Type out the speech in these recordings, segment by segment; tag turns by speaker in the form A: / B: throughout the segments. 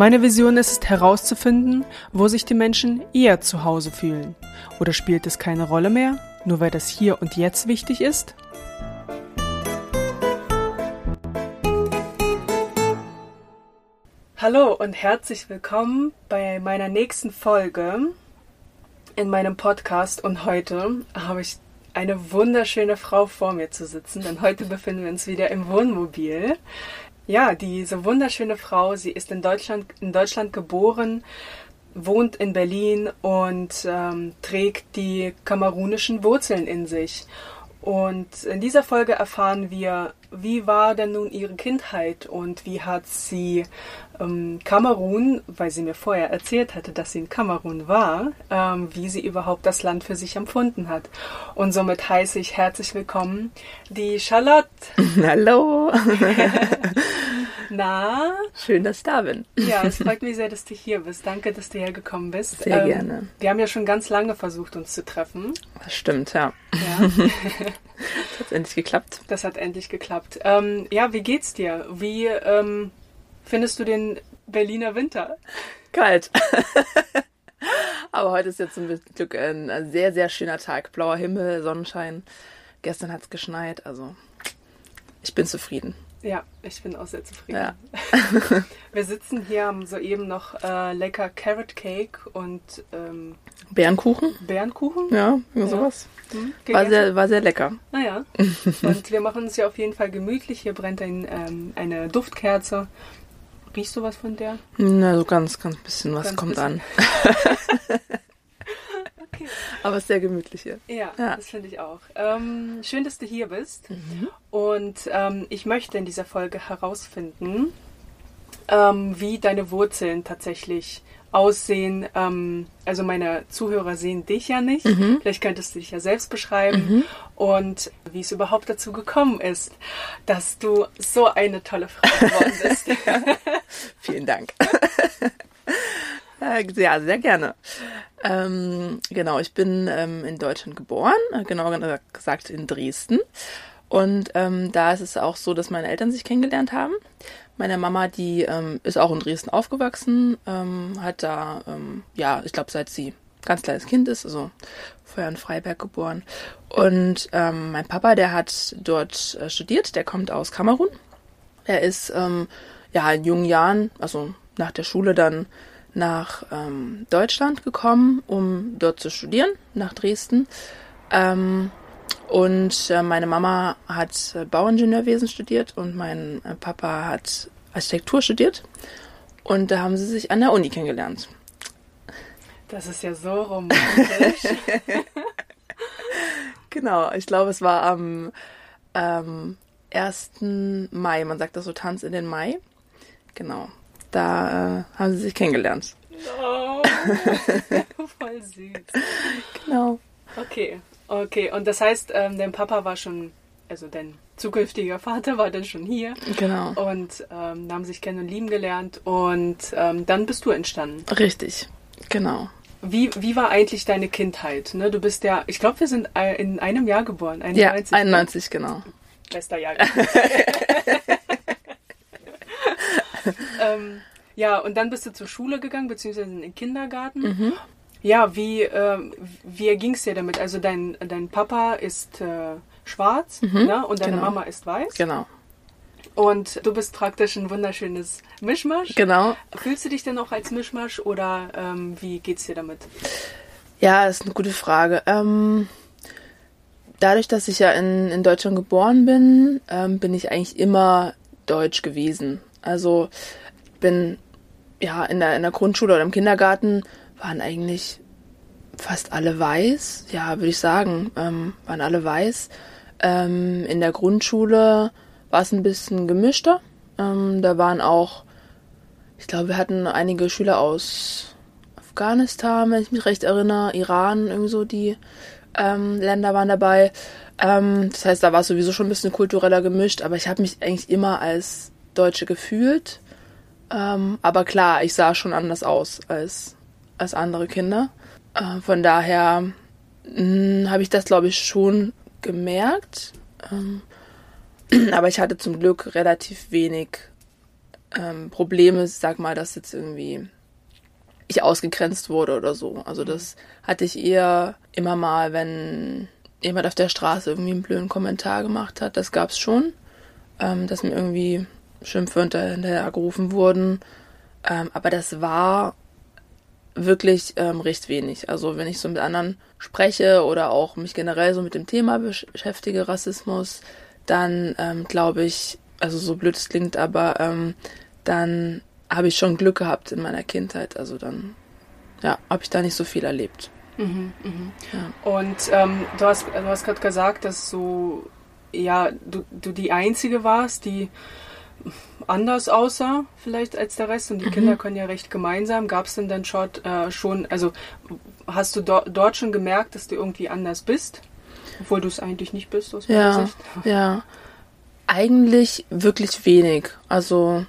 A: Meine Vision ist es herauszufinden, wo sich die Menschen eher zu Hause fühlen. Oder spielt es keine Rolle mehr, nur weil das hier und jetzt wichtig ist? Hallo und herzlich willkommen bei meiner nächsten Folge in meinem Podcast. Und heute habe ich eine wunderschöne Frau vor mir zu sitzen, denn heute befinden wir uns wieder im Wohnmobil. Ja, diese wunderschöne Frau, sie ist in Deutschland, in Deutschland geboren, wohnt in Berlin und ähm, trägt die kamerunischen Wurzeln in sich. Und in dieser Folge erfahren wir, wie war denn nun ihre Kindheit und wie hat sie ähm, Kamerun, weil sie mir vorher erzählt hatte, dass sie in Kamerun war, ähm, wie sie überhaupt das Land für sich empfunden hat. Und somit heiße ich herzlich willkommen die Charlotte.
B: Hallo.
A: Na?
B: Schön, dass ich da bin.
A: Ja, es freut mich sehr, dass du hier bist. Danke, dass du hergekommen bist.
B: Sehr ähm, gerne.
A: Wir haben ja schon ganz lange versucht, uns zu treffen.
B: Das stimmt, ja.
A: Ja.
B: das hat endlich geklappt.
A: Das hat endlich geklappt. Ähm, ja, wie geht's dir? Wie ähm, findest du den Berliner Winter?
B: Kalt. Aber heute ist jetzt zum Glück ein sehr, sehr schöner Tag. Blauer Himmel, Sonnenschein. Gestern hat es geschneit, also ich bin zufrieden.
A: Ja, ich bin auch sehr zufrieden.
B: Ja.
A: Wir sitzen hier, haben soeben noch äh, lecker Carrot Cake und ähm,
B: Bärenkuchen.
A: Bärenkuchen.
B: Ja, sowas.
A: Hm,
B: War sehr, war sehr lecker.
A: Naja. und wir machen uns ja auf jeden Fall gemütlich. Hier brennt ein, ähm, eine Duftkerze. Riechst du was von der?
B: Na, so ganz, ganz bisschen was
A: Ganz
B: kommt
A: bisschen.
B: an. Aber es ist sehr gemütlich hier.
A: Ja,
B: Ja.
A: das finde ich auch. Ähm, schön, dass du hier bist.
B: Mhm.
A: Und ähm, ich möchte in dieser Folge herausfinden, ähm, wie deine Wurzeln tatsächlich aussehen. Ähm, also meine Zuhörer sehen dich ja nicht.
B: Mhm.
A: Vielleicht könntest du dich ja selbst beschreiben und wie es überhaupt dazu gekommen ist, dass du so eine tolle Frau geworden bist.
B: Vielen Dank. Ja, sehr gerne. Ähm, genau, ich bin ähm, in Deutschland geboren, äh, genauer gesagt in Dresden. Und ähm, da ist es auch so, dass meine Eltern sich kennengelernt haben. Meine Mama, die ähm, ist auch in Dresden aufgewachsen, ähm, hat da, ähm, ja, ich glaube, seit sie ganz kleines Kind ist, also vorher in Freiberg geboren. Und mein Papa, der hat dort äh, studiert, der kommt aus Kamerun. Er ist ja in jungen Jahren, also nach der Schule dann nach ähm, Deutschland gekommen, um dort zu studieren, nach Dresden. Ähm, und äh, meine Mama hat äh, Bauingenieurwesen studiert und mein äh, Papa hat Architektur studiert. Und da haben sie sich an der Uni kennengelernt.
A: Das ist ja so romantisch.
B: Genau, ich glaube, es war am ähm, 1. Mai. Man sagt das so Tanz in den Mai. Genau. Da äh, haben sie sich kennengelernt.
A: Oh, voll süß.
B: Genau.
A: Okay, okay. Und das heißt, ähm, dein Papa war schon, also dein zukünftiger Vater war dann schon hier
B: Genau.
A: und ähm, haben sich kennen und lieben gelernt und ähm, dann bist du entstanden.
B: Richtig. Genau.
A: Wie, wie war eigentlich deine Kindheit? Ne? Du bist ja, ich glaube, wir sind in einem Jahr geboren.
B: Ja,
A: 91,
B: 91, genau.
A: Ne? Bester Jahr. ähm, ja, und dann bist du zur Schule gegangen, beziehungsweise in den Kindergarten.
B: Mhm.
A: Ja, wie, ähm, wie ging es dir damit? Also dein, dein Papa ist äh, schwarz ne? und deine
B: genau.
A: Mama ist weiß.
B: Genau.
A: Und du bist praktisch ein wunderschönes Mischmasch.
B: Genau.
A: Fühlst du dich denn auch als Mischmasch oder ähm, wie geht's dir damit?
B: Ja, das ist eine gute Frage. Ähm, dadurch, dass ich ja in, in Deutschland geboren bin, ähm, bin ich eigentlich immer deutsch gewesen. Also bin ja in der, in der Grundschule oder im Kindergarten waren eigentlich fast alle weiß. Ja, würde ich sagen, ähm, waren alle weiß. Ähm, in der Grundschule war es ein bisschen gemischter. Ähm, da waren auch, ich glaube, wir hatten einige Schüler aus Afghanistan, wenn ich mich recht erinnere, Iran, irgendwie so, die ähm, Länder waren dabei. Ähm, das heißt, da war es sowieso schon ein bisschen kultureller gemischt, aber ich habe mich eigentlich immer als Deutsche gefühlt. Ähm, aber klar, ich sah schon anders aus als, als andere Kinder. Äh, von daher hm, habe ich das, glaube ich, schon gemerkt. Ähm, aber ich hatte zum Glück relativ wenig ähm, Probleme, sag mal, dass jetzt irgendwie ich ausgegrenzt wurde oder so. Also das hatte ich eher immer mal, wenn jemand auf der Straße irgendwie einen blöden Kommentar gemacht hat. Das gab's schon, ähm, dass mir irgendwie Schimpfe hinterher gerufen wurden. Ähm, aber das war wirklich ähm, recht wenig. Also wenn ich so mit anderen spreche oder auch mich generell so mit dem Thema beschäftige, Rassismus, dann ähm, glaube ich, also so blöd es klingt, aber ähm, dann habe ich schon Glück gehabt in meiner Kindheit. Also dann, ja, habe ich da nicht so viel erlebt.
A: Mhm, mhm. Ja. Und ähm, du hast, du hast gerade gesagt, dass so, ja, du, du die Einzige warst, die anders aussah vielleicht als der Rest und die mhm. Kinder können ja recht gemeinsam. Gab es denn dann schon, äh, schon, also hast du do dort schon gemerkt, dass du irgendwie anders bist? Obwohl du es eigentlich nicht bist, aus
B: meiner ja, Sicht. Ja, eigentlich wirklich wenig. Also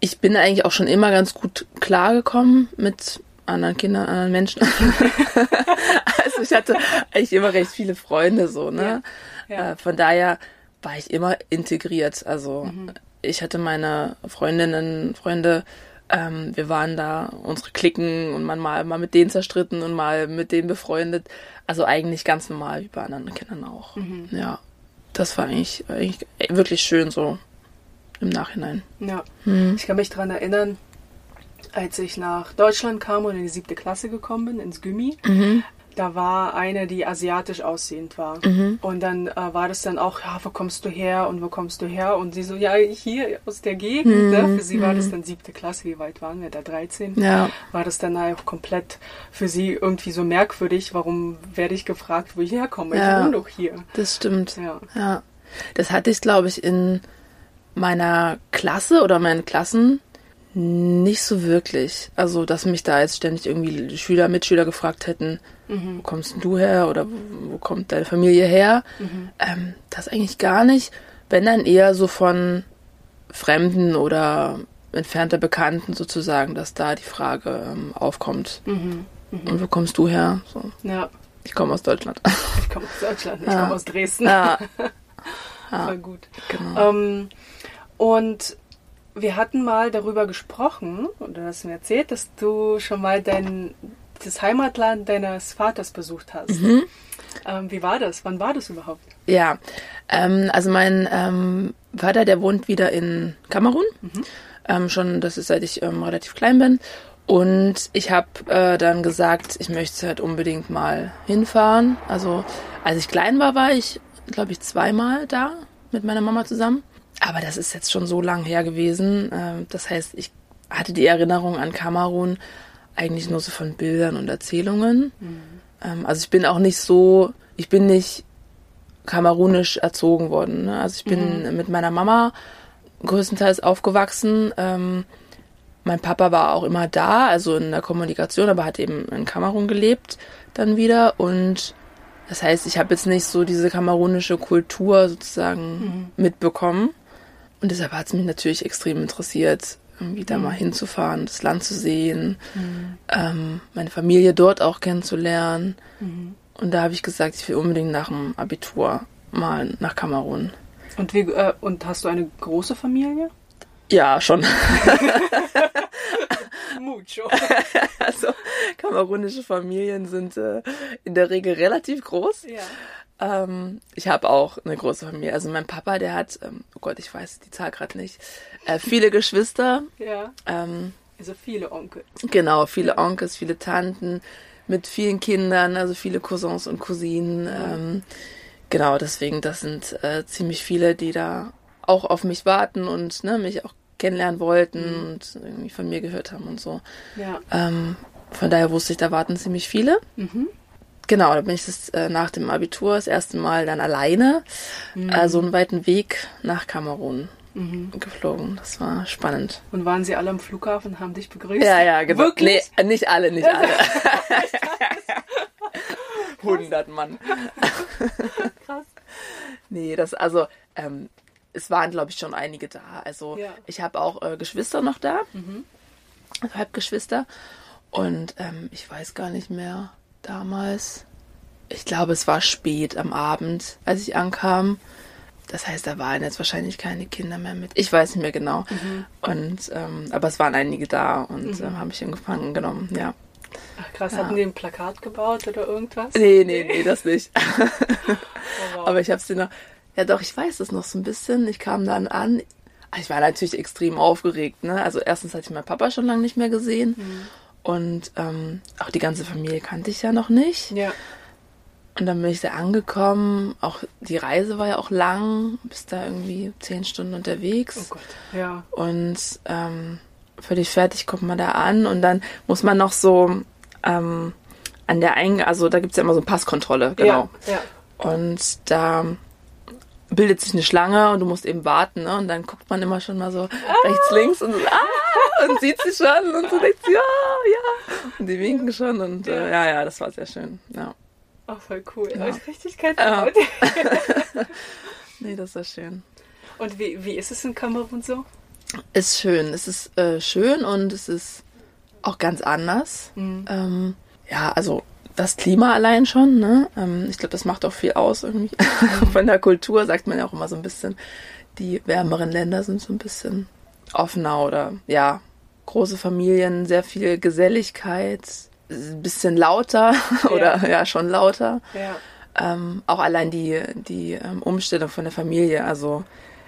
B: ich bin eigentlich auch schon immer ganz gut klargekommen mit anderen Kindern, anderen Menschen. also ich hatte eigentlich immer recht viele Freunde so, ne? Ja, ja. Äh, von daher war ich immer integriert. Also mhm. Ich hatte meine Freundinnen, Freunde, ähm, wir waren da unsere Klicken und man mal, mal mit denen zerstritten und mal mit denen befreundet. Also eigentlich ganz normal wie bei anderen Kindern auch. Mhm. Ja, das war eigentlich, eigentlich wirklich schön so im Nachhinein.
A: Ja, mhm. ich kann mich daran erinnern, als ich nach Deutschland kam und in die siebte Klasse gekommen bin, ins Gymi, mhm da war eine, die asiatisch aussehend war. Mhm. Und dann äh, war das dann auch, ja, wo kommst du her und wo kommst du her? Und sie so, ja, hier aus der Gegend. Mhm. Ne? Für sie war das mhm. dann siebte Klasse, wie weit waren wir da? 13?
B: Ja.
A: War das dann auch komplett für sie irgendwie so merkwürdig, warum werde ich gefragt, wo ich herkomme? Ja. Ich wohne doch hier.
B: Das stimmt. Ja. ja. Das hatte ich, glaube ich, in meiner Klasse oder meinen Klassen nicht so wirklich. Also, dass mich da jetzt ständig irgendwie Schüler, Mitschüler gefragt hätten, mhm. wo kommst du her oder wo, kommt deine Familie her? Mhm. Ähm, das eigentlich gar nicht. Wenn dann eher so von Fremden oder entfernter Bekannten sozusagen, dass da die Frage ähm, aufkommt. Mhm. mhm. Und wo kommst du her? So.
A: Ja.
B: Ich komme aus Deutschland.
A: Ich komme aus Deutschland, ich ja. komme aus Dresden. Ja. ja. Voll gut. Genau. Ähm, und wir hatten mal darüber gesprochen, oder hast du mir erzählt, dass du schon mal dein, das Heimatland deines Vaters besucht hast. Mhm. Ähm, wie war das? Wann war das überhaupt?
B: Ja, ähm, also mein ähm, Vater, der wohnt wieder in Kamerun. Mhm. Ähm, schon, das ist seit ich ähm, relativ klein bin. Und ich habe äh, dann gesagt, ich möchte halt unbedingt mal hinfahren. Also als ich klein war, war ich, glaube ich, zweimal da mit meiner Mama zusammen. Aber das ist jetzt schon so lang her gewesen. Ähm, das heißt, ich hatte die Erinnerung an Kamerun eigentlich nur so von Bildern und Erzählungen. Mhm. Also ich bin auch nicht so, ich bin nicht kamerunisch erzogen worden. Ne? Also ich bin mhm. mit meiner Mama größtenteils aufgewachsen. Ähm, mein Papa war auch immer da, also in der Kommunikation, aber hat eben in Kamerun gelebt dann wieder. Und das heißt, ich habe jetzt nicht so diese kamerunische Kultur sozusagen mhm. mitbekommen. Und deshalb hat es mich natürlich extrem interessiert, irgendwie da mhm. mal hinzufahren, das Land zu sehen, mhm. ähm, meine Familie dort auch kennenzulernen. Mhm. Und da habe ich gesagt, ich will unbedingt nach dem Abitur mal nach Kamerun.
A: Und, wie, äh, und hast du eine große Familie?
B: Ja, schon.
A: Mucho.
B: also kamerunische Familien sind äh, in der Regel relativ groß.
A: Ja.
B: Ähm, ich habe auch eine große Familie. Also mein Papa, der hat, ähm, oh Gott, ich weiß die Zahl gerade nicht, äh, viele Geschwister.
A: Ja.
B: Ähm,
A: also viele Onkel.
B: Genau, viele Onkels, viele Tanten mit vielen Kindern, also viele Cousins und Cousinen. Ähm, genau, deswegen, das sind äh, ziemlich viele, die da auch auf mich warten und ne, mich auch kennenlernen wollten mhm. und irgendwie von mir gehört haben und so.
A: Ja.
B: Ähm, von daher wusste ich, da warten ziemlich viele. Mhm. Genau, da bin ich das, äh, nach dem Abitur das erste Mal dann alleine mhm. äh, so einen weiten Weg nach Kamerun mhm. geflogen. Das war spannend.
A: Und waren sie alle am Flughafen und haben dich begrüßt?
B: Ja, ja, genau.
A: Wirklich?
B: Nee, nicht alle, nicht alle. 100 Mann.
A: Krass.
B: Nee, das, also, ähm, es waren, glaube ich, schon einige da. Also,
A: Ja.
B: ich habe auch äh, Geschwister noch da. Also Halbgeschwister. Und ähm, ich weiß gar nicht mehr, damals. Ich glaube, es war spät am Abend, als ich ankam. Das heißt, da waren jetzt wahrscheinlich keine Kinder mehr mit. Ich weiß nicht mehr genau. Und ähm, aber es waren einige da und ähm, habe ich in Gefangen genommen, ja.
A: Ach krass, hatten die ein Plakat gebaut oder irgendwas?
B: Nee, nee, nee, das nicht.
A: Oh, wow.
B: Aber ich habe sie noch. Ja, doch, ich weiß es noch so ein bisschen. Ich kam dann an. Ich war natürlich extrem aufgeregt. Ne? Also erstens hatte ich meinen Papa schon lange nicht mehr gesehen. Und ähm, auch die ganze Familie kannte ich ja noch nicht.
A: ja.
B: Und dann bin ich da angekommen. Auch die Reise war ja auch lang. Bis da irgendwie zehn Stunden unterwegs.
A: Oh Gott. Ja.
B: Und ähm, völlig fertig kommt man da an. Und dann muss man noch so ähm, an der Eingang, also da gibt's ja immer so eine Passkontrolle, genau.
A: Ja. ja.
B: Und da bildet sich eine Schlange und du musst eben warten, ne? Und dann guckt man immer schon mal so rechts, links und ah, und sieht sie schon und so denkt sie, ja, ja. Und die winken schon und äh, ja, ja, das war sehr schön. Ja.
A: Oh, voll cool.
B: Ja.
A: Ja. Ich richtig kein
B: Ja. Nee, das war schön.
A: Und wie, wie ist es in Kamerun so?
B: Ist schön. Es ist äh, schön und es ist auch ganz anders. Ähm, ja, also das Klima allein schon, ne? Ähm, ich glaube, das macht auch viel aus irgendwie. Von der Kultur sagt man ja auch immer so ein bisschen, die wärmeren Länder sind so ein bisschen offener oder ja, große Familien, sehr viel Geselligkeit, ein bisschen lauter oder ja, schon lauter.
A: Ja.
B: Ähm, auch allein die, die ähm, Umstellung von der Familie. Also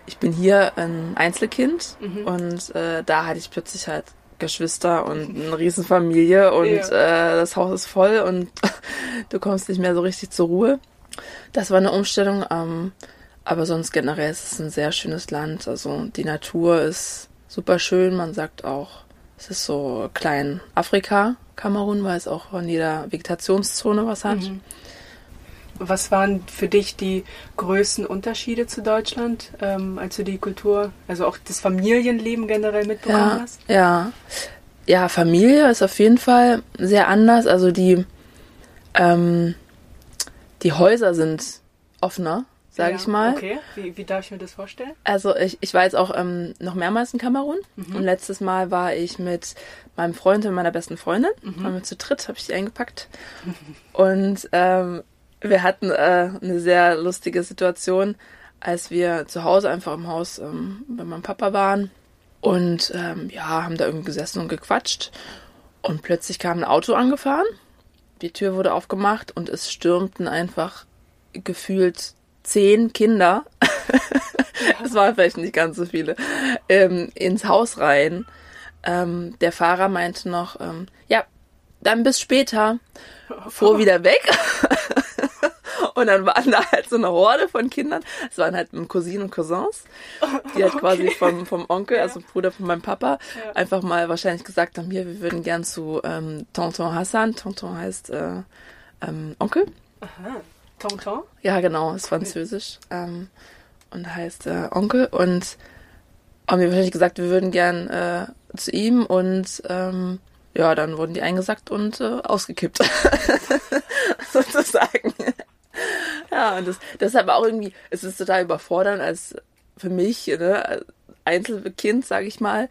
B: ich bin hier ein Einzelkind und äh, da hatte ich plötzlich halt Geschwister und eine Riesenfamilie und
A: Ja.
B: äh, das Haus ist voll und du kommst nicht mehr so richtig zur Ruhe. Das war eine Umstellung, ähm, aber sonst generell ist es ein sehr schönes Land. Also die Natur ist super schön. Man sagt auch, es ist so klein Afrika, Kamerun, weil es auch von jeder Vegetationszone was hat.
A: Was waren für dich die größten Unterschiede zu Deutschland, ähm, als du die Kultur, also auch das Familienleben generell mitbekommen
B: Ja,
A: hast?
B: ja. Ja, Familie ist auf jeden Fall sehr anders. Also die, ähm, die Häuser sind offener, sage
A: Ja,
B: ich mal.
A: Okay, wie, wie darf ich mir das vorstellen?
B: Also ich, ich war jetzt auch ähm, noch mehrmals in Kamerun. Und letztes Mal war ich mit meinem Freund und meiner besten Freundin. Waren wir zu dritt, habe ich die eingepackt. Und ähm, wir hatten äh, eine sehr lustige Situation, als wir zu Hause einfach im Haus ähm, bei meinem Papa waren. Und ähm, ja, haben da irgendwie gesessen und gequatscht. Und plötzlich kam ein Auto angefahren. Die Tür wurde aufgemacht und es stürmten einfach gefühlt zehn Kinder es waren vielleicht nicht ganz so viele, ähm, ins Haus rein. Ähm, der Fahrer meinte noch, ähm, ja, dann bis später, fuhr wieder weg. Und dann waren da halt so eine Horde von Kindern. Es waren halt Cousinen und Cousins, die halt quasi vom, vom Onkel, also Bruder von meinem Papa,
A: Ja.
B: einfach mal wahrscheinlich gesagt haben, hier, wir würden gern zu ähm, Tonton Hassan. Tonton heißt äh, ähm, Onkel.
A: Aha. Tonton?
B: Ja, genau, ist französisch ähm, und heißt äh, Onkel. Und haben mir wahrscheinlich gesagt, wir würden gern äh, zu ihm und ähm, ja, dann wurden die eingesackt und äh, ausgekippt. Sozusagen. ja, und das, das ist aber auch irgendwie, es ist total überfordernd als für mich, ne, als Einzelkind, sage ich mal.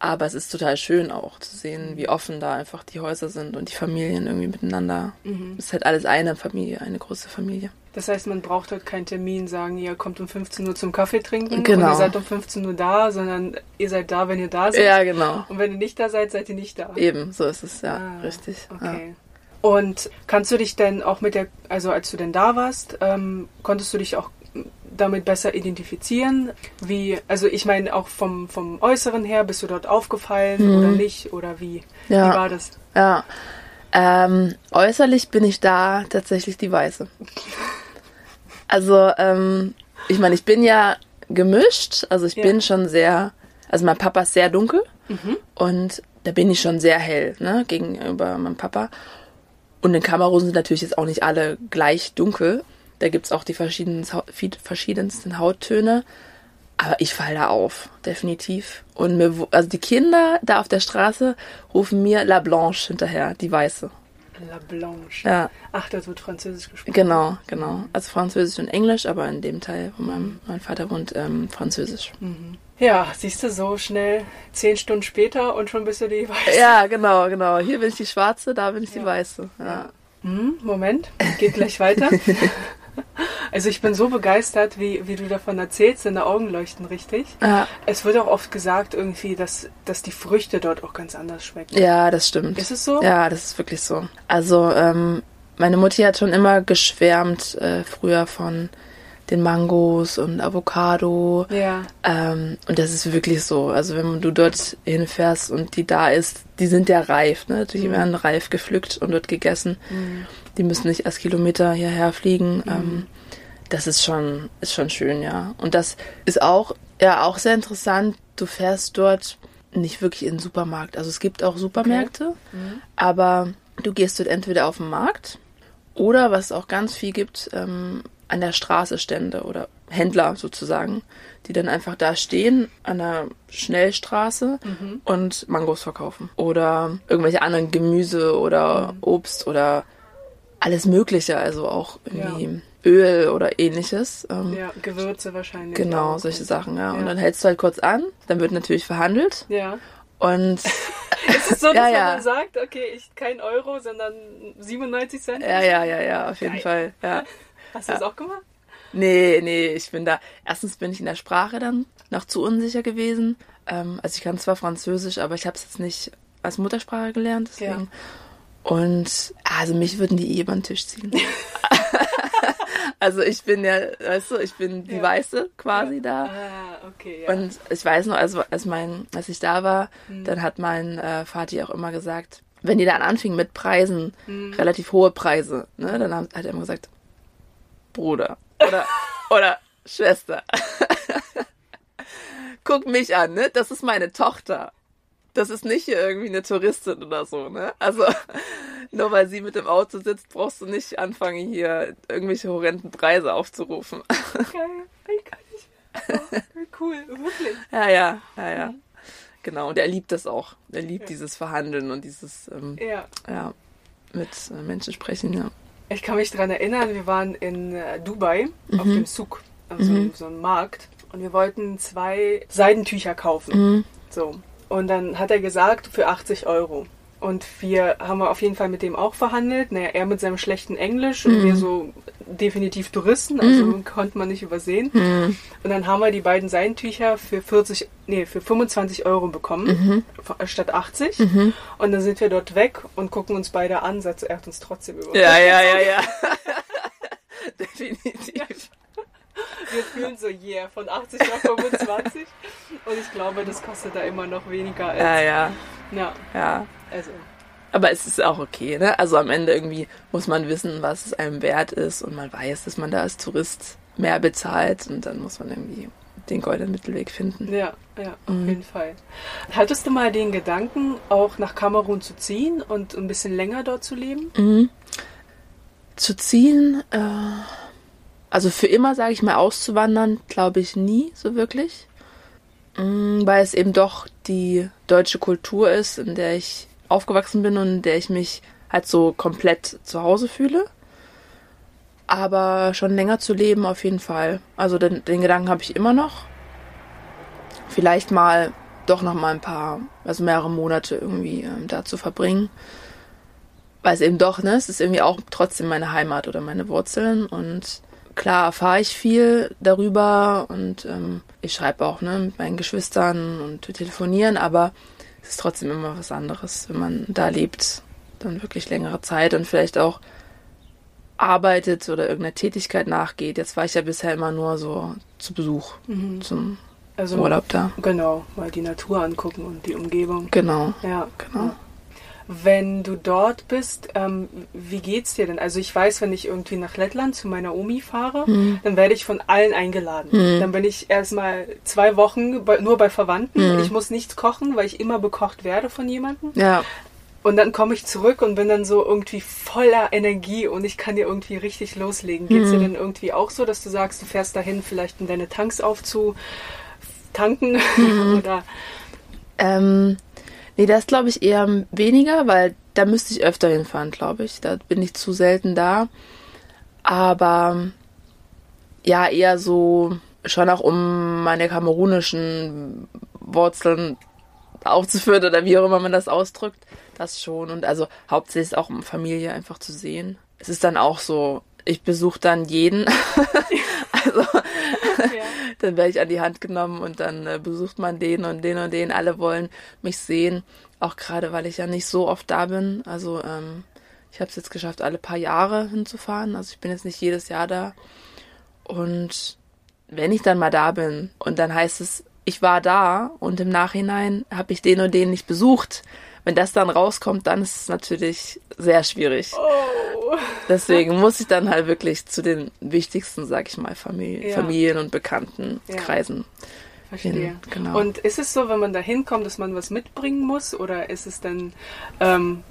B: Aber es ist total schön auch zu sehen, wie offen da einfach die Häuser sind und die Familien irgendwie miteinander. Es ist halt alles eine Familie, eine große Familie.
A: Das heißt, man braucht dort keinen Termin, sagen, ihr kommt um 15 Uhr zum Kaffee trinken
B: Genau.
A: und ihr seid um 15 Uhr da, sondern ihr seid da, wenn ihr da seid.
B: Ja, genau.
A: Und wenn ihr nicht da seid, seid ihr nicht da.
B: Eben, so ist es, ja,
A: Ah,
B: richtig.
A: Okay. Und kannst du dich denn auch mit der, also als du denn da warst, ähm, konntest du dich auch damit besser identifizieren? Wie, also ich meine auch vom, vom Äußeren her, bist du dort aufgefallen oder nicht? Oder wie,
B: Ja.
A: wie war das?
B: Ja. Ähm, äußerlich bin ich da tatsächlich die Weiße. Also, ähm, ich meine, ich bin ja gemischt, also ich
A: Ja.
B: bin schon sehr, also mein Papa ist sehr dunkel und da bin ich schon sehr hell, ne, gegenüber meinem Papa. Und in Kamerun sind natürlich jetzt auch nicht alle gleich dunkel. Da gibt's auch die verschiedensten, Hauttöne. Aber ich falle da auf, definitiv. Und mir, also die Kinder da auf der Straße rufen mir La Blanche hinterher, die Weiße.
A: La Blanche.
B: Ja,
A: Ach, dort wird Französisch gesprochen.
B: genau, genau. Also Französisch und Englisch, aber in dem Teil, wo mein, mein Vater wohnt, ähm, Französisch.
A: Ja, siehst du, so schnell zehn Stunden später und schon bist du die Weiße.
B: Ja, genau, genau. Hier bin ich die Schwarze, da bin ich die
A: Ja.
B: Weiße. Ja.
A: Hm, Moment, geht gleich weiter. Also ich bin so begeistert, wie, wie du davon erzählst, deine Augen leuchten richtig.
B: Ja.
A: Es wird auch oft gesagt irgendwie, dass, dass die Früchte dort auch ganz anders schmecken.
B: ja, das stimmt.
A: Ist es so?
B: Ja, das ist wirklich so. Also, ähm, meine Mutti hat schon immer geschwärmt äh, früher von den Mangos und Avocado.
A: Ja.
B: Ähm, und das ist wirklich so. Also wenn du dort hinfährst und die da ist, die sind ja reif, ne? Die
A: Mhm.
B: werden reif gepflückt und dort gegessen. Die müssen nicht erst Kilometer hierher fliegen.
A: Mhm.
B: Ähm, das ist schon, ist schon schön, ja. Und das ist auch, ja, auch sehr interessant. Du fährst dort nicht wirklich in den Supermarkt. Also es gibt auch Supermärkte,
A: Mhm.
B: aber du gehst dort entweder auf den Markt oder was es auch ganz viel gibt, ähm, an der Straße Stände oder Händler sozusagen, die dann einfach da stehen an der Schnellstraße
A: Mhm.
B: und Mangos verkaufen. Oder irgendwelche anderen Gemüse oder
A: Mhm.
B: Obst oder alles Mögliche, also auch irgendwie Öl oder ähnliches. Ähm,
A: Ja, Gewürze wahrscheinlich.
B: Genau,
A: auch.
B: solche Sachen, ja. Und
A: Ja.
B: dann hältst du halt kurz an, dann wird natürlich verhandelt
A: Ja.
B: und
A: Ist es so, dass
B: Ja,
A: man
B: ja.
A: dann sagt, okay, ich kein Euro, sondern 97 Cent?
B: ja, ja, ja, ja, auf jeden
A: Geil.
B: Fall, ja.
A: Hast du das auch gemacht?
B: Nee, nee, ich bin da. Erstens bin ich in der Sprache dann noch zu unsicher gewesen. Ähm, also ich kann zwar Französisch, aber ich habe es jetzt nicht als Muttersprache gelernt, deswegen. Und also mich würden die eh über den Tisch ziehen. also ich bin ja, weißt du, ich bin die
A: Ja.
B: Weiße quasi da.
A: Ah, okay, ja.
B: Und ich weiß noch, also als mein, als ich da war,
A: Hm.
B: dann hat mein äh, Vati auch immer gesagt, wenn die dann anfingen mit Preisen,
A: Hm.
B: relativ hohe Preise, ne, dann hat er immer gesagt, Bruder oder oder Schwester, guck mich an, ne, das ist meine Tochter. Das ist nicht hier irgendwie eine Touristin oder so, ne? Also nur weil sie mit dem Auto sitzt, brauchst du nicht anfangen, hier irgendwelche horrenden Preise aufzurufen.
A: Geil, ich kann nicht mehr. Oh, cool, wirklich.
B: Ja, ja, ja, ja. Genau, und er liebt das auch. Er liebt dieses Verhandeln und dieses, ähm,
A: Ja.
B: ja, mit äh, Menschen sprechen, ja.
A: Ich kann mich daran erinnern, wir waren in äh, Dubai auf
B: Mhm.
A: dem Souk, also so einem Markt, und wir wollten zwei Seidentücher kaufen.
B: Mhm.
A: So. Und dann hat er gesagt, für 80 Euro. Und wir haben auf jeden Fall mit dem auch verhandelt. Naja, er mit seinem schlechten Englisch und wir so definitiv Touristen, also konnte man nicht übersehen. Und dann haben wir die beiden Seidentücher für 40, nee, für 25 Euro bekommen, statt 80. Und dann sind wir dort weg und gucken uns beide an, sagt so, er hat uns trotzdem über.
B: Ja, ja, ja, ja. Definitiv.
A: Wir fühlen so, yeah, von 80 auf 25. Und ich glaube, das kostet da immer noch weniger als.
B: Ja, ja,
A: Ja,
B: ja.
A: also.
B: Aber es ist auch okay, ne? Also am Ende irgendwie muss man wissen, was es einem wert ist und man weiß, dass man da als Tourist mehr bezahlt und dann muss man irgendwie den goldenen Mittelweg finden.
A: Ja, ja, auf
B: Mhm.
A: jeden Fall. Hattest du mal den Gedanken, auch nach Kamerun zu ziehen und ein bisschen länger dort zu leben?
B: Mhm. Zu ziehen, äh, also für immer, sage ich mal, auszuwandern, glaube ich nie so wirklich. Mm, Weil es eben doch die deutsche Kultur ist, in der ich aufgewachsen bin und in der ich mich halt so komplett zu Hause fühle. Aber schon länger zu leben auf jeden Fall. Also den, den Gedanken habe ich immer noch. Vielleicht mal doch noch mal ein paar, also mehrere Monate irgendwie ähm, da zu verbringen weil es eben doch, ne, es ist irgendwie auch trotzdem meine Heimat oder meine Wurzeln und klar erfahre ich viel darüber und ähm, ich schreibe auch, ne, mit meinen Geschwistern und wir telefonieren, aber es ist trotzdem immer was anderes, wenn man da lebt, dann wirklich längere Zeit und vielleicht auch arbeitet oder irgendeiner Tätigkeit nachgeht. Jetzt war ich ja bisher immer nur so zu Besuch, zum
A: Also,
B: Urlaub da.
A: Genau, mal die Natur angucken und die Umgebung.
B: Genau,
A: Ja,
B: genau.
A: Ja. Wenn du dort bist, ähm, wie geht's dir denn? Also ich weiß, wenn ich irgendwie nach Lettland zu meiner Omi fahre,
B: Mhm.
A: dann werde ich von allen eingeladen. Dann bin ich erstmal zwei Wochen bei, nur bei Verwandten.
B: Mhm.
A: Ich muss nichts kochen, weil ich immer bekocht werde von jemandem.
B: Ja,
A: Und dann komme ich zurück und bin dann so irgendwie voller Energie und ich kann dir irgendwie richtig loslegen. Geht's dir denn irgendwie auch so, dass du sagst, du fährst dahin, vielleicht um deine Tanks aufzutanken oder
B: Ähm, Nee, das glaube ich eher weniger, weil da müsste ich öfter hinfahren, glaube ich. Da bin ich zu selten da. Aber ja, eher so schon auch um meine kamerunischen Wurzeln aufzuführen oder wie auch immer man das ausdrückt. Das schon. Und also hauptsächlich auch um Familie einfach zu sehen. Es ist dann auch so, ich besuche dann jeden. also ja. dann werde ich an die Hand genommen und dann äh, besucht man den und den und den. Alle wollen mich sehen. Auch gerade, weil ich ja nicht so oft da bin. Also ähm, ich habe es jetzt geschafft, alle paar Jahre hinzufahren. Also ich bin jetzt nicht jedes Jahr da. Und wenn ich dann mal da bin und dann heißt es, ich war da und im Nachhinein habe ich den und den nicht besucht. Wenn das dann rauskommt, dann ist es natürlich sehr schwierig. Oh. Deswegen muss ich dann halt wirklich zu den wichtigsten, sag ich mal, Familie, ja. Familien und Bekannten ja. kreisen.
A: Verstehe. Hin, genau. Und ist es so, wenn man da hinkommt, dass man was mitbringen muss? Oder ist es dann, ähm,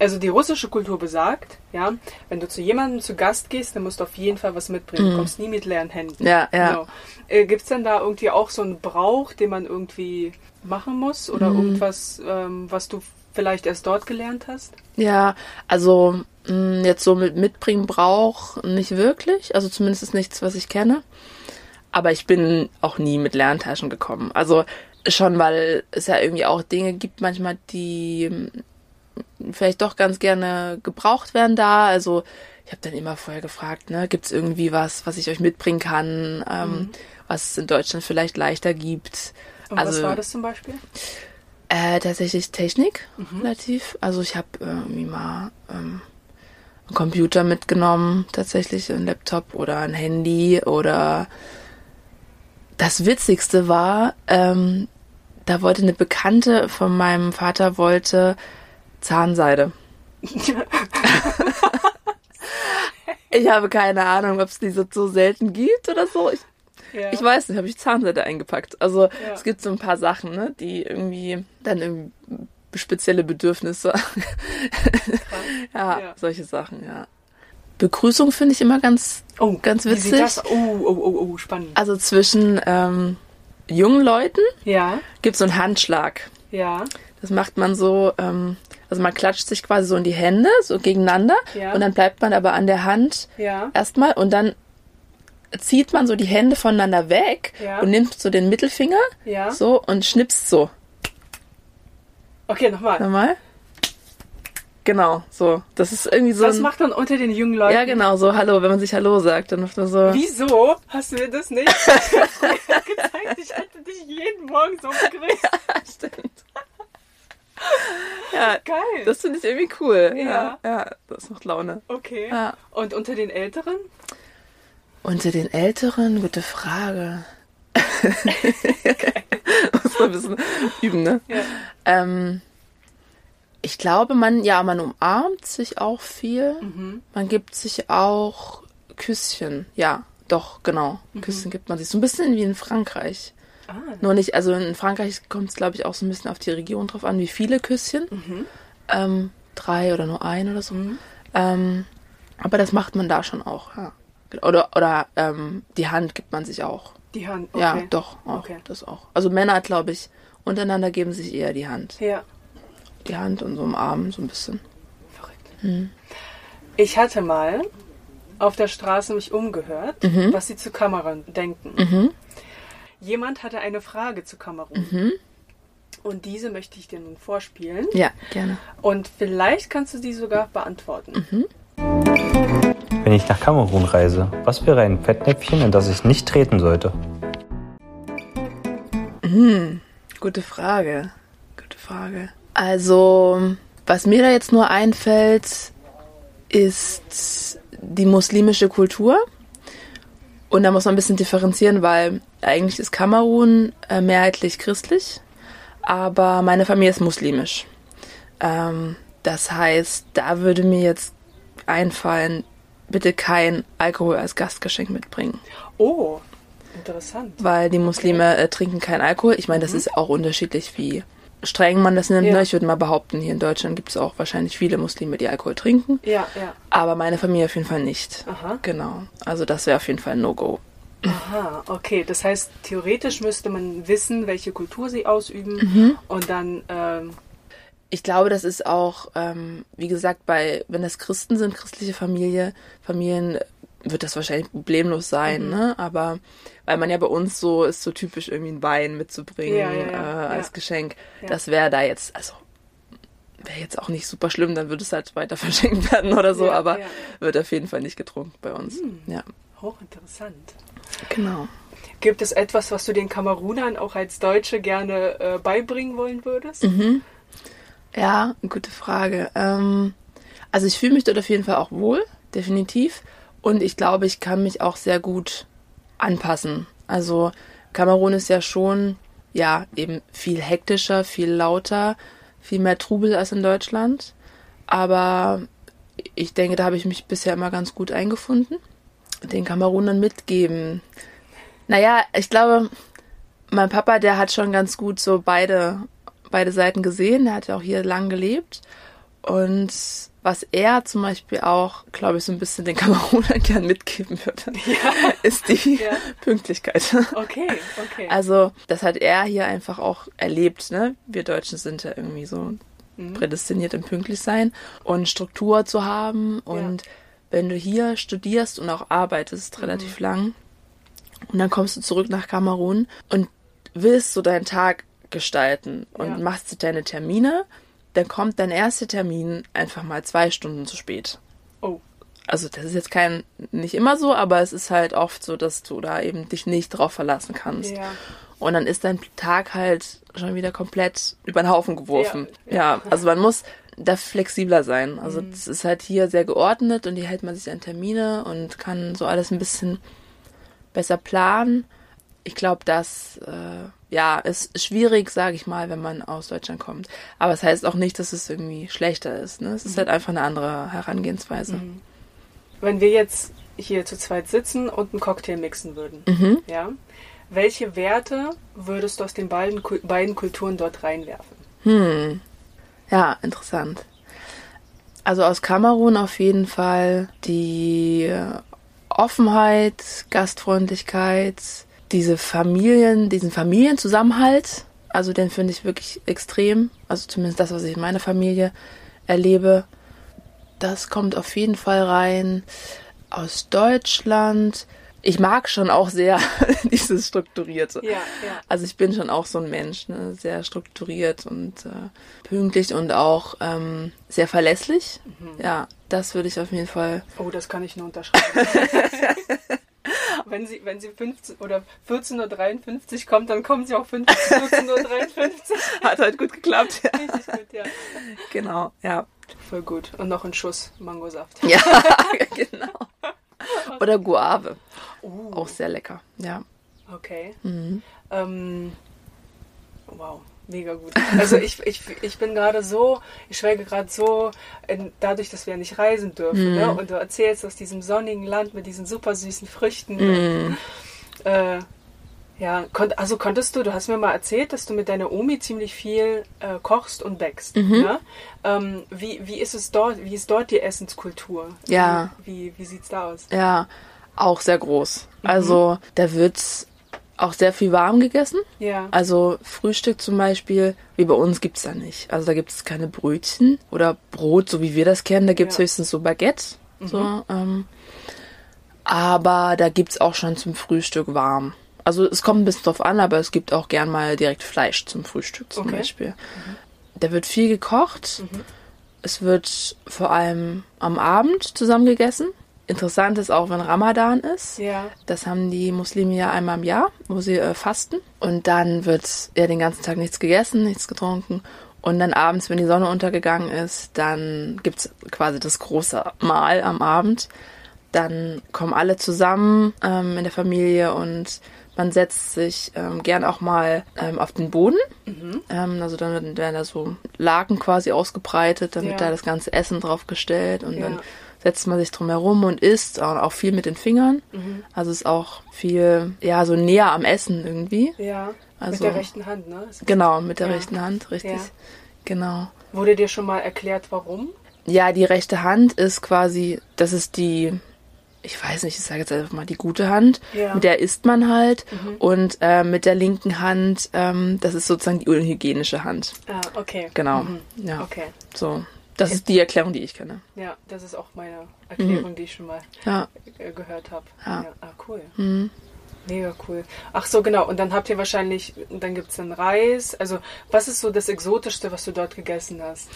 A: also die russische Kultur besagt, ja, wenn du zu jemandem zu Gast gehst, dann musst du auf jeden Fall was mitbringen. Mhm. Du kommst nie mit leeren Händen.
B: Ja, ja. Genau.
A: Äh, Gibt es denn da irgendwie auch so einen Brauch, den man irgendwie machen muss? Oder mhm. irgendwas, ähm, was du vielleicht erst dort gelernt hast?
B: Ja, also mh, mm, jetzt so mit mitbringen Brauch nicht wirklich. Also zumindest ist nichts, was ich kenne. Aber ich bin auch nie mit Lerntaschen gekommen. Also schon, weil es ja irgendwie auch Dinge gibt manchmal, die mm, vielleicht doch ganz gerne gebraucht werden da. Also ich habe dann immer vorher gefragt, ne, gibt es irgendwie was, was ich euch mitbringen kann, ähm, mhm. was es in Deutschland vielleicht leichter gibt.
A: Und also, was war das zum Beispiel?
B: Äh, tatsächlich Technik mhm. relativ. Also ich habe irgendwie mal ähm, einen Computer mitgenommen, tatsächlich ein Laptop oder ein Handy oder das Witzigste war, ähm, da wollte eine Bekannte von meinem Vater wollte Zahnseide. ich habe keine Ahnung, ob es die so, so selten gibt oder so. Ich, ja. ich weiß nicht, habe ich Zahnseide eingepackt. Also ja. es gibt so ein paar Sachen, ne, die irgendwie dann irgendwie spezielle Bedürfnisse. ja, ja, solche Sachen, ja. Begrüßung finde ich immer ganz, oh, ganz witzig. Wie sieht das?
A: Oh, oh, oh, oh, spannend.
B: Also zwischen ähm, jungen Leuten
A: ja.
B: gibt es so einen Handschlag.
A: Ja.
B: Das macht man so, ähm, also man klatscht sich quasi so in die Hände, so gegeneinander. Ja. Und dann bleibt man aber an der Hand
A: ja.
B: erstmal und dann zieht man so die Hände voneinander weg ja. und nimmt so den Mittelfinger
A: ja.
B: so und schnipst so.
A: Okay, nochmal.
B: Nochmal. Genau, so. Das ist irgendwie so.
A: Das ein, macht man unter den jungen Leuten.
B: Ja, genau, so Hallo, wenn man sich Hallo sagt, dann macht man so.
A: Wieso hast du mir das nicht gezeigt? Ich hätte dich jeden Morgen so begrüßt.
B: Ja, stimmt. Ja, geil. Das finde ich irgendwie cool. Ja. ja. ja. das macht Laune.
A: Okay. Ja. Und unter den Älteren?
B: Unter den Älteren, gute Frage. Muss man ein bisschen üben, ne? Ja. Ähm, ich glaube, man, ja, man umarmt sich auch viel. Mhm. Man gibt sich auch Küsschen. Ja, doch, genau. Mhm. Küsschen gibt man sich. So ein bisschen wie in Frankreich. Ah. Nur nicht, also in Frankreich kommt es, glaube ich, auch so ein bisschen auf die Region drauf an, wie viele Küsschen. Mhm. Ähm, drei oder nur ein oder so. Mhm. Ähm, aber das macht man da schon auch, ja. Oder, oder ähm, die Hand gibt man sich auch.
A: Die Hand, okay.
B: Ja, doch, auch, okay. das auch. Also Männer, glaube ich, untereinander geben sich eher die Hand.
A: Ja
B: die Hand und so im Arm so ein bisschen.
A: Verrückt. Hm. Ich hatte mal auf der Straße mich umgehört, mhm. was sie zu Kamerun denken. Mhm. Jemand hatte eine Frage zu Kamerun. Mhm. Und diese möchte ich dir nun vorspielen.
B: Ja, gerne.
A: Und vielleicht kannst du die sogar beantworten.
C: Mhm. Wenn ich nach Kamerun reise, was wäre ein Fettnäpfchen, in das ich nicht treten sollte?
B: Mhm. Gute Frage. Gute Frage. Also, was mir da jetzt nur einfällt, ist die muslimische Kultur. Und da muss man ein bisschen differenzieren, weil eigentlich ist Kamerun äh, mehrheitlich christlich, aber meine Familie ist muslimisch. Ähm, das heißt, da würde mir jetzt einfallen, bitte kein Alkohol als Gastgeschenk mitbringen.
A: Oh, interessant.
B: Weil die Muslime äh, trinken keinen Alkohol. Ich meine, das mhm. ist auch unterschiedlich, wie streng man das nimmt. Ja. Ne? Ich würde mal behaupten, hier in Deutschland gibt es auch wahrscheinlich viele Muslime, die Alkohol trinken.
A: Ja, ja.
B: Aber meine Familie auf jeden Fall nicht. Aha. Genau. Also das wäre auf jeden Fall ein No-Go.
A: Aha, okay. Das heißt, theoretisch müsste man wissen, welche Kultur sie ausüben mhm. und dann ähm,
B: ich glaube, das ist auch, ähm, wie gesagt, bei, wenn das Christen sind, christliche Familie, Familien, wird das wahrscheinlich problemlos sein,
A: Mhm.
B: ne? Aber weil man ja bei uns so ist, so typisch irgendwie einen Wein mitzubringen
A: Ja, ja, ja,
B: äh, als. Geschenk. Das wäre da jetzt, also wäre jetzt auch nicht super schlimm, dann würde es halt weiter verschenkt werden oder so, aber wird auf jeden Fall nicht getrunken bei uns.
A: Hm.
B: Ja,
A: Hochinteressant.
B: genau.
A: Gibt es etwas, was du den Kamerunern auch als Deutsche gerne äh, beibringen wollen würdest?
B: Mhm. Ja, gute Frage. Ähm, also ich fühle mich dort auf jeden Fall auch wohl, definitiv. Und ich glaube, ich kann mich auch sehr gut anpassen. Also Kamerun ist ja schon, ja, eben viel hektischer, viel lauter, viel mehr Trubel als in Deutschland. Aber ich denke, da habe ich mich bisher immer ganz gut eingefunden. Den Kamerunern mitgeben. Naja, ich glaube, mein Papa, der hat schon ganz gut so beide, beide Seiten gesehen. Der hat ja auch hier lang gelebt. Und was er zum Beispiel auch, glaube ich, so ein bisschen den Kamerunern gern mitgeben würde, ist die
A: Ja.
B: Pünktlichkeit.
A: Okay, okay.
B: Also, das hat er hier einfach auch erlebt, ne? Wir Deutschen sind ja irgendwie so
A: Mhm.
B: prädestiniert im Pünktlichsein und Struktur zu haben. Und wenn du hier studierst und auch arbeitest relativ lang und dann kommst du zurück nach Kamerun und willst so deinen Tag gestalten und
A: Ja.
B: machst deine Termine, dann kommt dein erster Termin einfach mal zwei Stunden zu spät.
A: oh,
B: Also das ist jetzt kein, nicht immer so, aber es ist halt oft so, dass du da eben dich nicht drauf verlassen kannst.
A: ja.
B: Und dann ist dein Tag halt schon wieder komplett über den Haufen geworfen.
A: Ja,
B: Ja, also man muss da flexibler sein. Also
A: Mhm.
B: es ist halt hier sehr geordnet und hier hält man sich an Termine und kann so alles ein bisschen besser planen. Ich glaube, das äh, ja ist schwierig, sage ich mal, wenn man aus Deutschland kommt. Aber es heißt auch nicht, dass es irgendwie schlechter ist. Ne? Es
A: Mhm.
B: ist halt einfach eine andere Herangehensweise.
A: Wenn wir jetzt hier zu zweit sitzen und einen Cocktail mixen würden,
B: Mhm.
A: ja, welche Werte würdest du aus den beiden, beiden Kulturen dort reinwerfen?
B: Hm. Ja, interessant. Also aus Kamerun auf jeden Fall die Offenheit, Gastfreundlichkeit, diese Familien, diesen Familienzusammenhalt. Also den finde ich wirklich extrem. Also zumindest das, was ich in meiner Familie erlebe. Das kommt auf jeden Fall rein. Aus Deutschland. Ich mag schon auch sehr dieses Strukturierte.
A: Ja, ja.
B: Also ich bin schon auch so ein Mensch, ne? sehr strukturiert und äh, pünktlich und auch ähm, sehr verlässlich. Ja, das würde ich auf jeden Fall.
A: Oh, das kann ich nur unterschreiben. wenn sie, wenn sie 15 oder 14.53 Uhr kommt, dann kommen sie auch 15 14.53 Uhr.
B: Hat halt gut geklappt. Ja.
A: Richtig gut, ja.
B: Genau, ja.
A: Voll gut. Und noch ein Schuss Mangosaft.
B: Ja, genau. Oder Guave,
A: Uh,
B: auch sehr lecker. Ja.
A: okay.
B: Mhm.
A: Ähm, wow, mega gut. Also ich, ich, ich bin gerade so, ich schwelge gerade so, in, dadurch, dass wir nicht reisen dürfen. Ne? Und du erzählst aus diesem sonnigen Land mit diesen super süßen Früchten.
B: Mhm.
A: Äh, ja, kon also konntest du, du hast mir mal erzählt, dass du mit deiner Omi ziemlich viel äh, kochst und backst.
B: Mhm.
A: Ne? Ähm, wie, wie ist es dort, wie ist dort die Essenskultur?
B: Ja.
A: Wie, wie sieht's da aus?
B: Ja, auch sehr groß. Also da wird auch sehr viel warm gegessen.
A: Ja.
B: Also Frühstück zum Beispiel, wie bei uns gibt's da nicht. Also da gibt es keine Brötchen oder Brot, so wie wir das kennen. Da gibt's
A: Ja.
B: höchstens so Baguette. So, ähm, aber da gibt's auch schon zum Frühstück warm. Also es kommt ein bisschen drauf an, aber es gibt auch gern mal direkt Fleisch zum Frühstück zum
A: Okay.
B: Beispiel. Da wird viel gekocht. Es wird vor allem am Abend zusammen gegessen. Interessant ist auch, wenn Ramadan ist.
A: Ja.
B: Das haben die Muslime ja einmal im Jahr, wo sie äh, fasten. Und dann wird ja den ganzen Tag nichts gegessen, nichts getrunken. Und dann abends, wenn die Sonne untergegangen ist, dann gibt's quasi das große Mahl am Abend. Dann kommen alle zusammen ähm, in der Familie und man setzt sich ähm, gern auch mal ähm, auf den Boden. Ähm, also dann werden, da so Laken quasi ausgebreitet, dann wird
A: Ja.
B: da das ganze Essen drauf gestellt und
A: Ja.
B: dann setzt man sich drum herum und isst auch, auch viel mit den Fingern. Also ist auch viel, ja, so näher am Essen irgendwie.
A: Ja. mit
B: Also-
A: der rechten Hand, ne?
B: Genau, mit der
A: Ja.
B: rechten Hand, richtig.
A: Ja.
B: Genau.
A: Wurde dir schon mal erklärt, warum?
B: Ja, die rechte Hand ist quasi, das ist die, ich weiß nicht, ich sage jetzt einfach mal die gute Hand.
A: Ja.
B: Mit der isst man halt. Und äh, mit der linken Hand, ähm, das ist sozusagen die unhygienische Hand.
A: Ah, okay.
B: Genau.
A: Mhm.
B: Ja.
A: Okay.
B: So. Das ist die Erklärung, die ich kenne.
A: Ja, das ist auch meine Erklärung, die ich schon mal
B: Ja.
A: äh, gehört habe.
B: Ja.
A: Ah, cool.
B: Mhm.
A: Mega cool. Ach so, genau. Und dann habt ihr wahrscheinlich, dann gibt es den Reis. Also, was ist so das Exotischste, was du dort gegessen hast?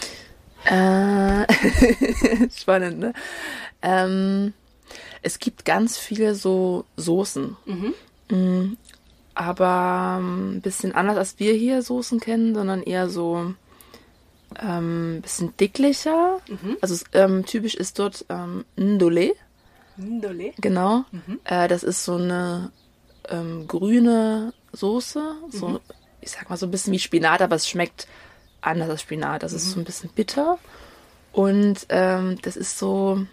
B: Äh, spannend, ne? Ähm, es gibt ganz viele so Soßen.
A: Mhm.
B: Mm, aber ähm, ein bisschen anders, als wir hier Soßen kennen, sondern eher so ähm, ein bisschen dicklicher.
A: Mhm.
B: Also es, ähm, typisch ist dort ähm, Ndole,
A: Ndole.
B: genau.
A: Mhm.
B: Äh, das ist so eine ähm, grüne Soße, so, ich sag mal so ein bisschen wie Spinat, aber es schmeckt anders als Spinat. Das ist so ein bisschen bitter und ähm, das ist so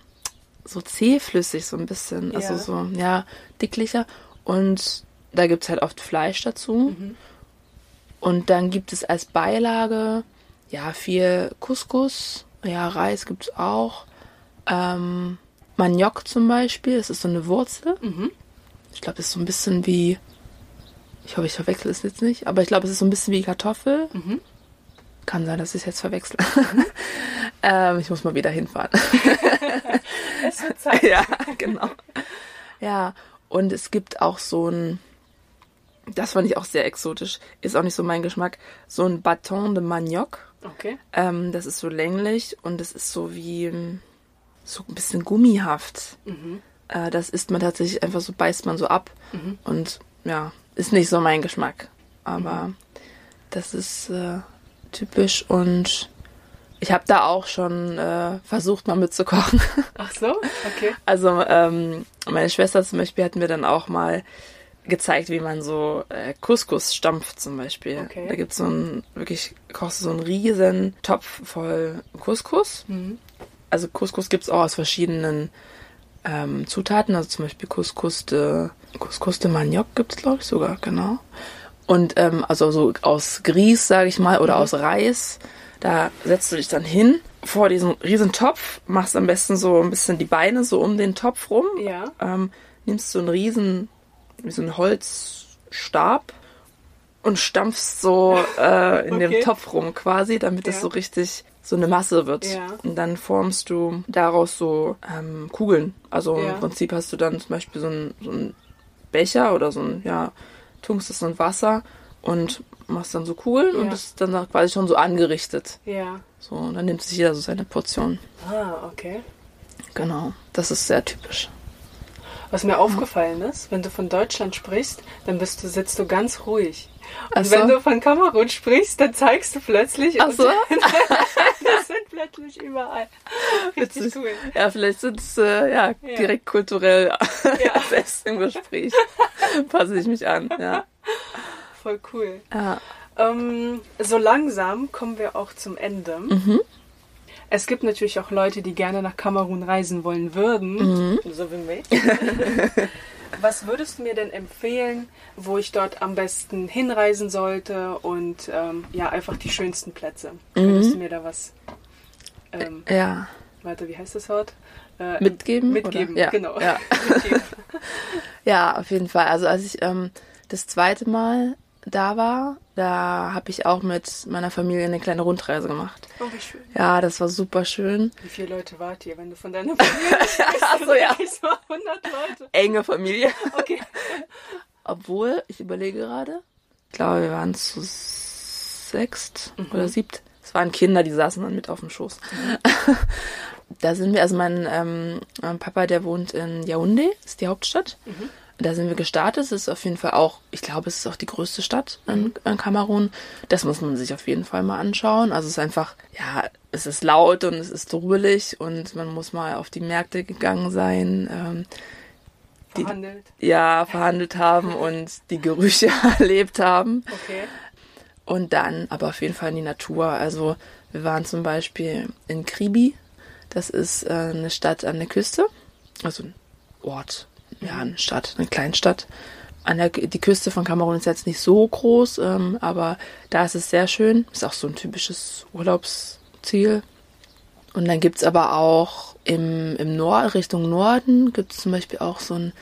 B: so zähflüssig, so ein bisschen, also
A: Ja.
B: so ja dicklicher und da gibt's halt oft Fleisch dazu und dann gibt es als Beilage ja viel Couscous, ja Reis gibt's auch, ähm, Maniok zum Beispiel, das ist so eine Wurzel.
A: Mhm.
B: Ich glaube, es ist so ein bisschen wie. Ich hoffe, ich verwechsel es jetzt nicht, aber ich glaube, es ist so ein bisschen wie Kartoffel.
A: Mhm.
B: Kann sein, dass ich es jetzt verwechsle. ähm, ich muss mal wieder hinfahren.
A: Es wird Zeit.
B: ja, genau. Ja, und es gibt auch so ein. Das fand ich auch sehr exotisch. Ist auch nicht so mein Geschmack. So ein Bâton de Manioc.
A: Okay.
B: Ähm, das ist so länglich und es ist so wie. ähm, So ein bisschen gummihaft.
A: Mhm.
B: Äh, das isst man tatsächlich einfach so, beißt man so ab.
A: Mhm.
B: Und ja, ist nicht so mein Geschmack. Aber das ist äh, typisch und ich habe da auch schon äh, versucht, mal mitzukochen.
A: Ach so? Okay.
B: Also ähm, meine Schwester zum Beispiel hat mir dann auch mal gezeigt, wie man so äh, Couscous stampft zum Beispiel.
A: Okay.
B: Da gibt's so einen, wirklich, kochst du so einen riesen Topf voll Couscous.
A: Mhm.
B: Also Couscous gibt's auch aus verschiedenen ähm, Zutaten, also zum Beispiel Couscous de, Couscous de Maniok gibt's glaube ich sogar, genau. Und ähm, also so aus Grieß, sage ich mal, oder aus Reis. Da setzt du dich dann hin vor diesem riesen Topf, machst am besten so ein bisschen die Beine so um den Topf rum,
A: Ja.
B: ähm, nimmst so einen riesen, wie so einen Holzstab und stampfst so äh, in
A: Okay.
B: dem Topf rum quasi, damit es
A: Ja.
B: so richtig so eine Masse wird.
A: Ja.
B: Und dann formst du daraus so ähm, Kugeln. Also
A: Ja.
B: im Prinzip hast du dann zum Beispiel so einen, so einen Becher oder so ein, ja, tunkst es in Wasser und machst dann so Kugeln und das ist dann quasi schon so angerichtet.
A: Ja.
B: So, und dann nimmt sich jeder so seine Portion.
A: Ah, okay.
B: Genau. Das ist sehr typisch.
A: Was mir aufgefallen ist, wenn du von Deutschland sprichst, dann bist du, sitzt du ganz ruhig. Und
B: so.
A: wenn du von Kamerun sprichst, dann zeigst du plötzlich.
B: Ach so?
A: das sind plötzlich überall. Richtig
B: Witzig.
A: cool.
B: Ja, vielleicht sind es äh, ja,
A: Ja.
B: direkt kulturell
A: Ja.
B: selbst im Gespräch. Passe ich mich an. Ja.
A: Voll cool.
B: ja.
A: Ähm, so langsam kommen wir auch zum Ende.
B: Mhm.
A: Es gibt natürlich auch Leute, die gerne nach Kamerun reisen wollen würden.
B: Mhm.
A: So wie mich. Was würdest du mir denn empfehlen, wo ich dort am besten hinreisen sollte und ähm, ja, einfach die schönsten Plätze? Könntest du mir da was, ähm,
B: ja.
A: warte, wie heißt das Wort? Äh,
B: Mitgeben?
A: Mitgeben,
B: oder? Ja.
A: genau.
B: Ja.
A: Mitgeben.
B: ja, auf jeden Fall. Also als ich ähm, das zweite Mal da war, da habe ich auch mit meiner Familie eine kleine Rundreise gemacht.
A: Oh, wie schön.
B: Ja, das war super schön.
A: Wie viele Leute wart ihr, wenn du von deiner Familie sprichst?
B: Ach so, ja.
A: Ich so 100 Leute.
B: Enge Familie.
A: Okay.
B: Obwohl, ich überlege gerade, ich glaube, wir waren zu sechst oder siebt. Es waren Kinder, die saßen dann mit auf dem Schoß. da sind wir, also mein ähm, mein Papa, der wohnt in Yaoundé, ist die Hauptstadt. Da sind wir gestartet. Es ist auf jeden Fall auch, ich glaube, es ist auch die größte Stadt in, in Kamerun. Das muss man sich auf jeden Fall mal anschauen. Also es ist einfach, ja, es ist laut und es ist trubelig und man muss mal auf die Märkte gegangen sein. Ähm, Die-
A: Verhandelt.
B: ja, verhandelt haben und die Gerüche erlebt haben.
A: Okay.
B: Und dann aber auf jeden Fall in die Natur. Also wir waren zum Beispiel in Kribi. Das ist äh, eine Stadt an der Küste. Also ein Ort. Ja, eine Stadt, eine Kleinstadt. An der, die Küste von Kamerun ist jetzt nicht so groß, ähm, aber da ist es sehr schön. Ist auch so ein typisches Urlaubsziel. Und dann gibt's aber auch im, im Nord, Richtung Norden, gibt's zum Beispiel auch so ein,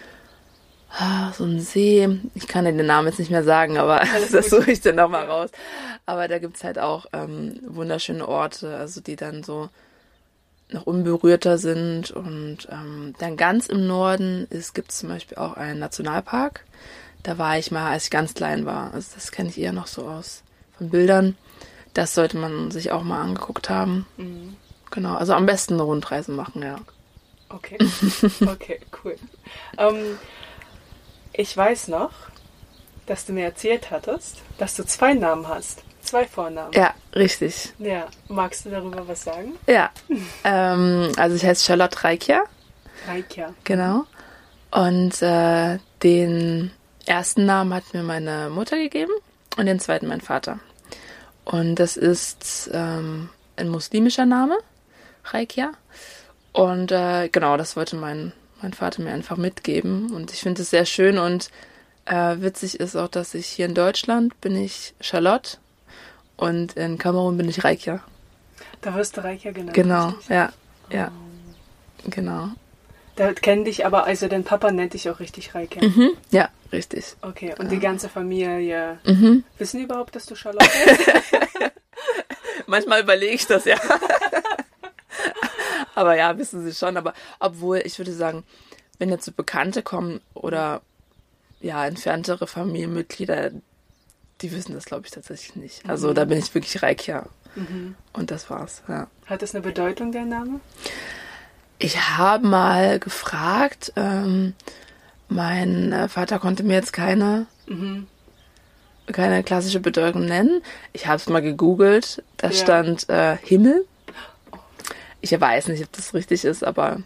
B: ah, so ein See. Ich kann den Namen jetzt nicht mehr sagen, aber das suche ich dann nochmal raus. Aber da gibt's halt auch ähm, wunderschöne Orte, also die dann so noch unberührter sind. Und ähm, dann ganz im Norden ist, gibt's zum Beispiel auch einen Nationalpark. Da war ich mal, als ich ganz klein war. Also das kenne ich eher noch so aus von Bildern. Das sollte man sich auch mal angeguckt haben.
A: Mhm.
B: Genau, also am besten eine Rundreise machen, ja.
A: Okay, okay, cool. Ähm, ich weiß noch, dass du mir erzählt hattest, dass du zwei Namen hast. Zwei Vornamen.
B: Ja, richtig.
A: Ja, magst du darüber was sagen?
B: Ja. ähm, also ich heiße Charlotte Reikja,
A: Reikja.
B: genau. Und äh, den ersten Namen hat mir meine Mutter gegeben und den zweiten mein Vater. Und das ist ähm, ein muslimischer Name, Reikja. Und äh, genau, das wollte mein, mein Vater mir einfach mitgeben. Und ich finde es sehr schön und äh, witzig ist auch, dass ich hier in Deutschland bin ich Charlotte und in Kamerun bin ich Reikja.
A: Da wirst du Reikja genannt.
B: Genau,
A: richtig?
B: ja, ja, genau.
A: Da kennen dich aber, also dein Papa nennt dich auch richtig Reikja.
B: Mhm. Ja, richtig.
A: Okay, und die ganze Familie,
B: Mhm.
A: wissen die überhaupt, dass du Charlotte bist?
B: Manchmal überlege ich das ja. aber ja, wissen sie schon. Aber obwohl, ich würde sagen, wenn jetzt so Bekannte kommen oder ja, entferntere Familienmitglieder, die wissen das, glaube ich, tatsächlich nicht. Also da bin ich wirklich Reikja. Und das war's, ja.
A: Hat das eine Bedeutung, der Name?
B: Ich habe mal gefragt, ähm, mein äh, Vater konnte mir jetzt keine, keine klassische Bedeutung nennen. Ich habe es mal gegoogelt, da
A: Ja.
B: stand äh, Himmel. Ich weiß nicht, ob das richtig ist, aber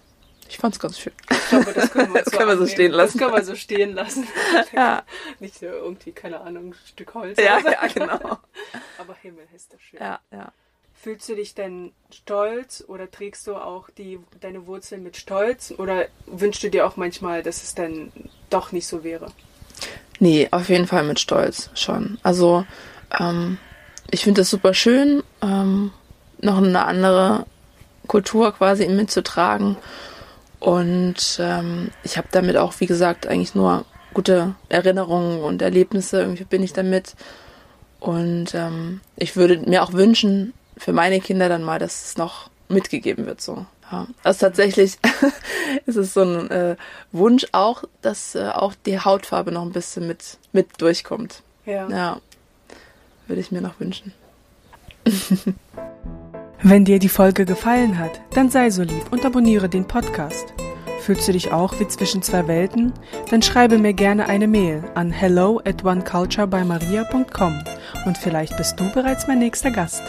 B: ich fand's ganz schön.
A: Ich glaube, das können wir,
B: Das können wir so stehen lassen.
A: Das können wir so stehen lassen.
B: Ja,
A: Nicht so irgendwie, keine Ahnung, ein Stück Holz.
B: ja,
A: so.
B: ja genau.
A: Aber Himmel ist das schön.
B: Ja, ja.
A: Fühlst du dich denn stolz oder trägst du auch die, deine Wurzeln mit Stolz? Oder wünschst du dir auch manchmal, dass es dann doch nicht so wäre?
B: Nee, auf jeden Fall mit Stolz schon. Also, ähm, ich finde es super schön, ähm, noch eine andere Kultur quasi mitzutragen. Und ähm, ich habe damit auch, wie gesagt, eigentlich nur gute Erinnerungen und Erlebnisse. Irgendwie bin ich damit. Und ähm, ich würde mir auch wünschen, für meine Kinder dann mal, dass es noch mitgegeben wird. So. Ja. Also tatsächlich ist es so ein äh, Wunsch auch, dass äh, auch die Hautfarbe noch ein bisschen mit, mit durchkommt.
A: Ja.
B: Ja, würde ich mir noch wünschen.
A: Wenn dir die Folge gefallen hat, dann sei so lieb und abonniere den Podcast. Fühlst du dich auch wie zwischen zwei Welten? Dann schreibe mir gerne eine Mail an hello at oneculturebymaria.com und vielleicht bist du bereits mein nächster Gast.